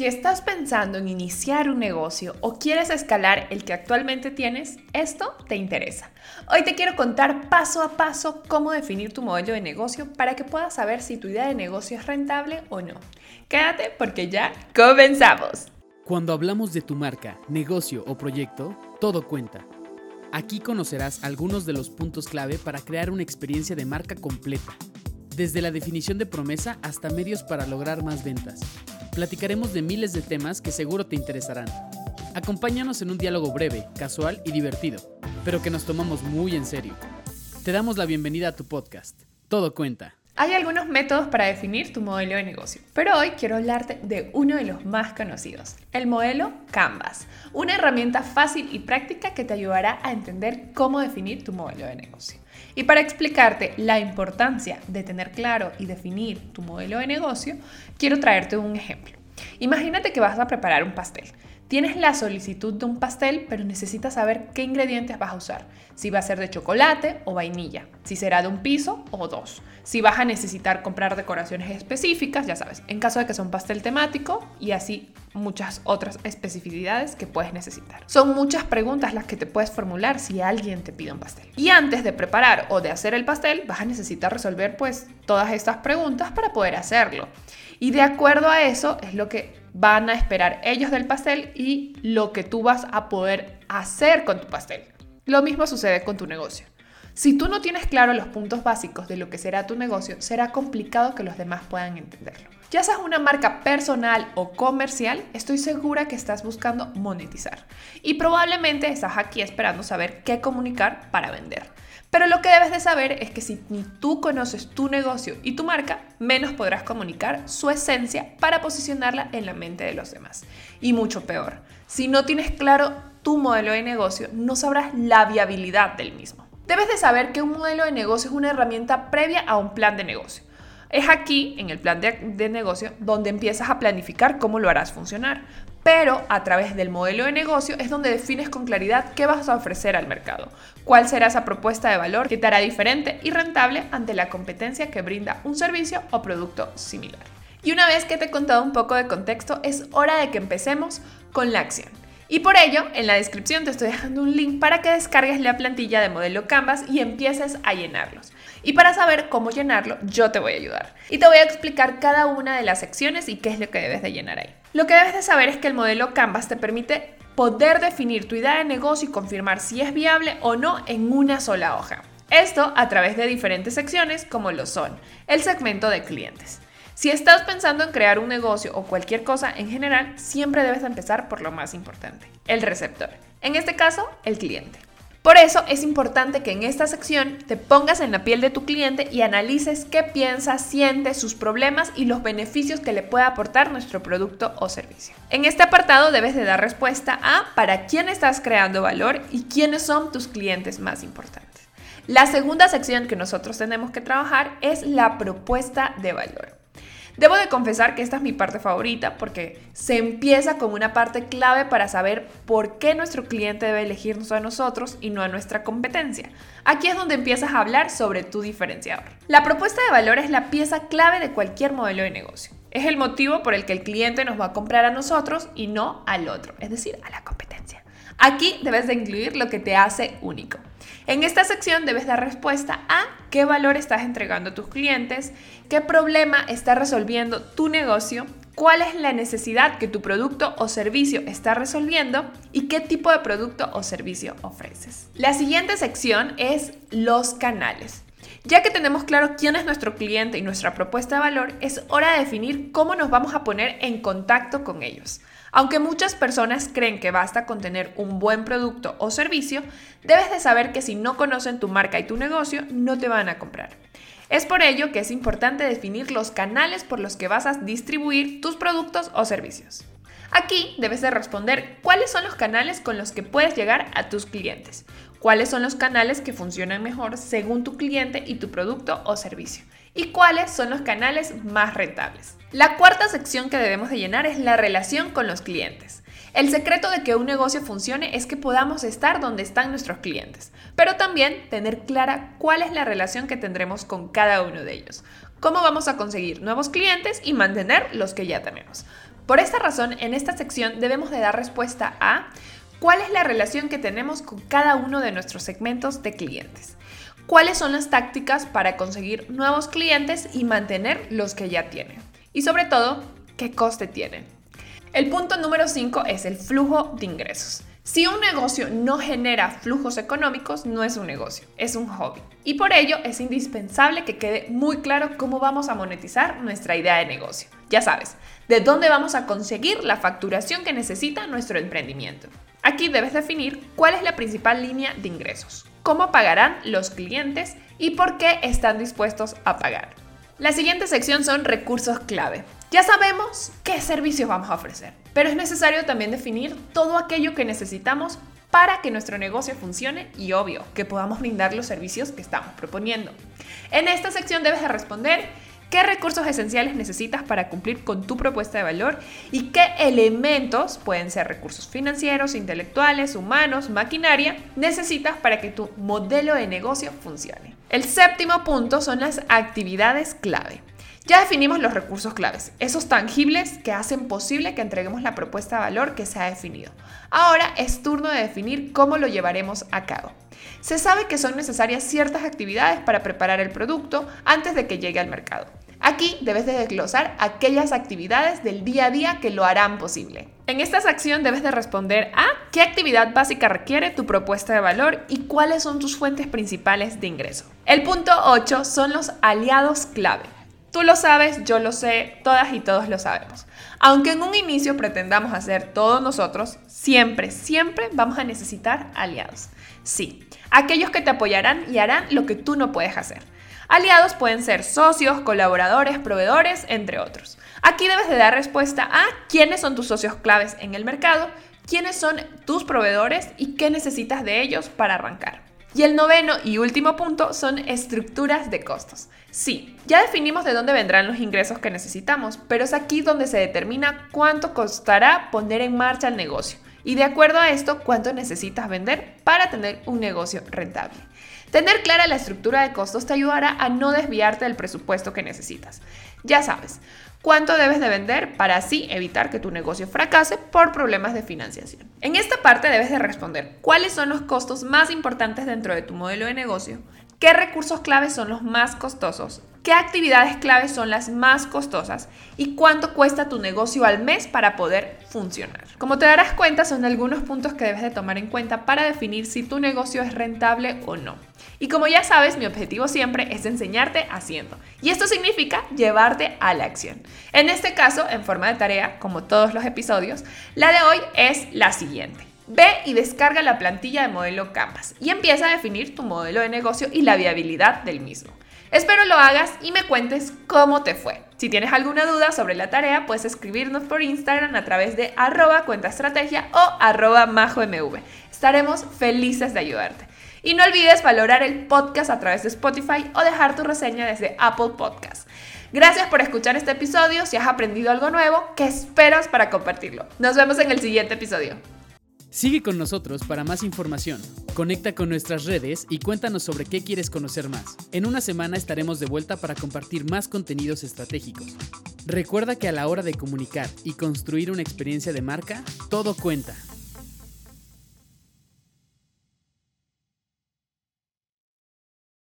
Si estás pensando en iniciar un negocio o quieres escalar el que actualmente tienes, esto te interesa. Hoy te quiero contar paso a paso cómo definir tu modelo de negocio para que puedas saber si tu idea de negocio es rentable o no. Quédate porque ya comenzamos. Cuando hablamos de tu marca, negocio o proyecto, todo cuenta. Aquí conocerás algunos de los puntos clave para crear una experiencia de marca completa, desde la definición de promesa hasta medios para lograr más ventas platicaremos de miles de temas que seguro te interesarán. Acompáñanos en un diálogo breve, casual y divertido, pero que nos tomamos muy en serio. Te damos la bienvenida a tu podcast. Todo cuenta. Hay algunos métodos para definir tu modelo de negocio, pero hoy quiero hablarte de uno de los más conocidos, el modelo Canvas, una herramienta fácil y práctica que te ayudará a entender cómo definir tu modelo de negocio. Y para explicarte la importancia de tener claro y definir tu modelo de negocio, quiero traerte un ejemplo. Imagínate que vas a preparar un pastel. Tienes la solicitud de un pastel, pero necesitas saber qué ingredientes vas a usar. Si va a ser de chocolate o vainilla, si será de un piso o dos. Si vas a necesitar comprar decoraciones específicas, ya sabes, en caso de que sea un pastel temático y así muchas otras especificidades que puedes necesitar. Son muchas preguntas las que te puedes formular si alguien te pide un pastel. Y antes de preparar o de hacer el pastel, vas a necesitar resolver pues todas estas preguntas para poder hacerlo. Y de acuerdo a eso es lo que van a esperar ellos del pastel y lo que tú vas a poder hacer con tu pastel. Lo mismo sucede con tu negocio. Si tú no tienes claro los puntos básicos de lo que será tu negocio, será complicado que los demás puedan entenderlo. Ya seas una marca personal o comercial, estoy segura que estás buscando monetizar y probablemente estás aquí esperando saber qué comunicar para vender. Pero lo que debes de saber es que si ni tú conoces tu negocio y tu marca, menos podrás comunicar su esencia para posicionarla en la mente de los demás. Y mucho peor, si no tienes claro tu modelo de negocio, no sabrás la viabilidad del mismo. Debes de saber que un modelo de negocio es una herramienta previa a un plan de negocio. Es aquí, en el plan de, negocio, donde empiezas a planificar cómo lo harás funcionar. Pero a través del modelo de negocio es donde defines con claridad qué vas a ofrecer al mercado, cuál será esa propuesta de valor que te hará diferente y rentable ante la competencia que brinda un servicio o producto similar. Y una vez que te he contado un poco de contexto, es hora de que empecemos con la acción. Y por ello, en la descripción te estoy dejando un link para que descargues la plantilla de modelo Canvas y empieces a llenarlos. Y para saber cómo llenarlo, yo te voy a ayudar. Y te voy a explicar cada una de las secciones y qué es lo que debes de llenar ahí. Lo que debes de saber es que el modelo Canvas te permite poder definir tu idea de negocio y confirmar si es viable o no en una sola hoja. Esto a través de diferentes secciones como lo son el segmento de clientes. Si estás pensando en crear un negocio o cualquier cosa en general, siempre debes empezar por lo más importante, el receptor. En este caso, el cliente. Por eso es importante que en esta sección te pongas en la piel de tu cliente y analices qué piensa, siente, sus problemas y los beneficios que le puede aportar nuestro producto o servicio. En este apartado debes de dar respuesta a para quién estás creando valor y quiénes son tus clientes más importantes. La segunda sección que nosotros tenemos que trabajar es la propuesta de valor. Debo de confesar que esta es mi parte favorita porque se empieza con una parte clave para saber por qué nuestro cliente debe elegirnos a nosotros y no a nuestra competencia. Aquí es donde empiezas a hablar sobre tu diferenciador. La propuesta de valor es la pieza clave de cualquier modelo de negocio. Es el motivo por el que el cliente nos va a comprar a nosotros y no al otro, es decir, a la competencia. Aquí debes de incluir lo que te hace único. En esta sección debes dar respuesta a qué valor estás entregando a tus clientes, qué problema está resolviendo tu negocio, cuál es la necesidad que tu producto o servicio está resolviendo y qué tipo de producto o servicio ofreces. La siguiente sección es los canales. Ya que tenemos claro quién es nuestro cliente y nuestra propuesta de valor, es hora de definir cómo nos vamos a poner en contacto con ellos. Aunque muchas personas creen que basta con tener un buen producto o servicio, debes de saber que si no conocen tu marca y tu negocio, no te van a comprar. Es por ello que es importante definir los canales por los que vas a distribuir tus productos o servicios. Aquí debes de responder cuáles son los canales con los que puedes llegar a tus clientes, cuáles son los canales que funcionan mejor según tu cliente y tu producto o servicio, y cuáles son los canales más rentables. La cuarta sección que debemos de llenar es la relación con los clientes. El secreto de que un negocio funcione es que podamos estar donde están nuestros clientes, pero también tener clara cuál es la relación que tendremos con cada uno de ellos, cómo vamos a conseguir nuevos clientes y mantener los que ya tenemos. Por esta razón, en esta sección debemos de dar respuesta a cuál es la relación que tenemos con cada uno de nuestros segmentos de clientes, cuáles son las tácticas para conseguir nuevos clientes y mantener los que ya tienen, y sobre todo, qué coste tienen. El punto número 5 es el flujo de ingresos. Si un negocio no genera flujos económicos, no es un negocio, es un hobby. Y por ello es indispensable que quede muy claro cómo vamos a monetizar nuestra idea de negocio. Ya sabes, de dónde vamos a conseguir la facturación que necesita nuestro emprendimiento. Aquí debes definir cuál es la principal línea de ingresos, cómo pagarán los clientes y por qué están dispuestos a pagar. La siguiente sección son recursos clave. Ya sabemos qué servicios vamos a ofrecer, pero es necesario también definir todo aquello que necesitamos para que nuestro negocio funcione y obvio que podamos brindar los servicios que estamos proponiendo. En esta sección debes de responder qué recursos esenciales necesitas para cumplir con tu propuesta de valor y qué elementos, pueden ser recursos financieros, intelectuales, humanos, maquinaria, necesitas para que tu modelo de negocio funcione. El séptimo punto son las actividades clave. Ya definimos los recursos claves, esos tangibles que hacen posible que entreguemos la propuesta de valor que se ha definido. Ahora es turno de definir cómo lo llevaremos a cabo. Se sabe que son necesarias ciertas actividades para preparar el producto antes de que llegue al mercado. Aquí debes de desglosar aquellas actividades del día a día que lo harán posible. En esta sección debes de responder a qué actividad básica requiere tu propuesta de valor y cuáles son tus fuentes principales de ingreso. El punto 8 son los aliados clave. Tú lo sabes, yo lo sé, todas y todos lo sabemos. Aunque en un inicio pretendamos hacer todo nosotros, siempre, siempre vamos a necesitar aliados. Sí, aquellos que te apoyarán y harán lo que tú no puedes hacer. Aliados pueden ser socios, colaboradores, proveedores, entre otros. Aquí debes de dar respuesta a quiénes son tus socios claves en el mercado, quiénes son tus proveedores y qué necesitas de ellos para arrancar. Y el noveno y último punto son estructuras de costos. Sí, ya definimos de dónde vendrán los ingresos que necesitamos, pero es aquí donde se determina cuánto costará poner en marcha el negocio y de acuerdo a esto cuánto necesitas vender para tener un negocio rentable. Tener clara la estructura de costos te ayudará a no desviarte del presupuesto que necesitas. Ya sabes, cuánto debes de vender para así evitar que tu negocio fracase por problemas de financiación. En esta parte debes de responder cuáles son los costos más importantes dentro de tu modelo de negocio, qué recursos claves son los más costosos, qué actividades claves son las más costosas y cuánto cuesta tu negocio al mes para poder funcionar. Como te darás cuenta, son algunos puntos que debes de tomar en cuenta para definir si tu negocio es rentable o no. Y como ya sabes, mi objetivo siempre es enseñarte haciendo. Y esto significa llevarte a la acción. En este caso, en forma de tarea, como todos los episodios, la de hoy es la siguiente. Ve y descarga la plantilla de modelo Canvas y empieza a definir tu modelo de negocio y la viabilidad del mismo. Espero lo hagas y me cuentes cómo te fue. Si tienes alguna duda sobre la tarea, puedes escribirnos por Instagram a través de arroba cuentaestrategia o arroba majomv. Estaremos felices de ayudarte. Y no olvides valorar el podcast a través de Spotify o dejar tu reseña desde Apple Podcast. Gracias por escuchar este episodio. Si has aprendido algo nuevo, ¿qué esperas para compartirlo? Nos vemos en el siguiente episodio. Sigue con nosotros para más información. Conecta con nuestras redes y cuéntanos sobre qué quieres conocer más. En una semana estaremos de vuelta para compartir más contenidos estratégicos. Recuerda que a la hora de comunicar y construir una experiencia de marca, todo cuenta.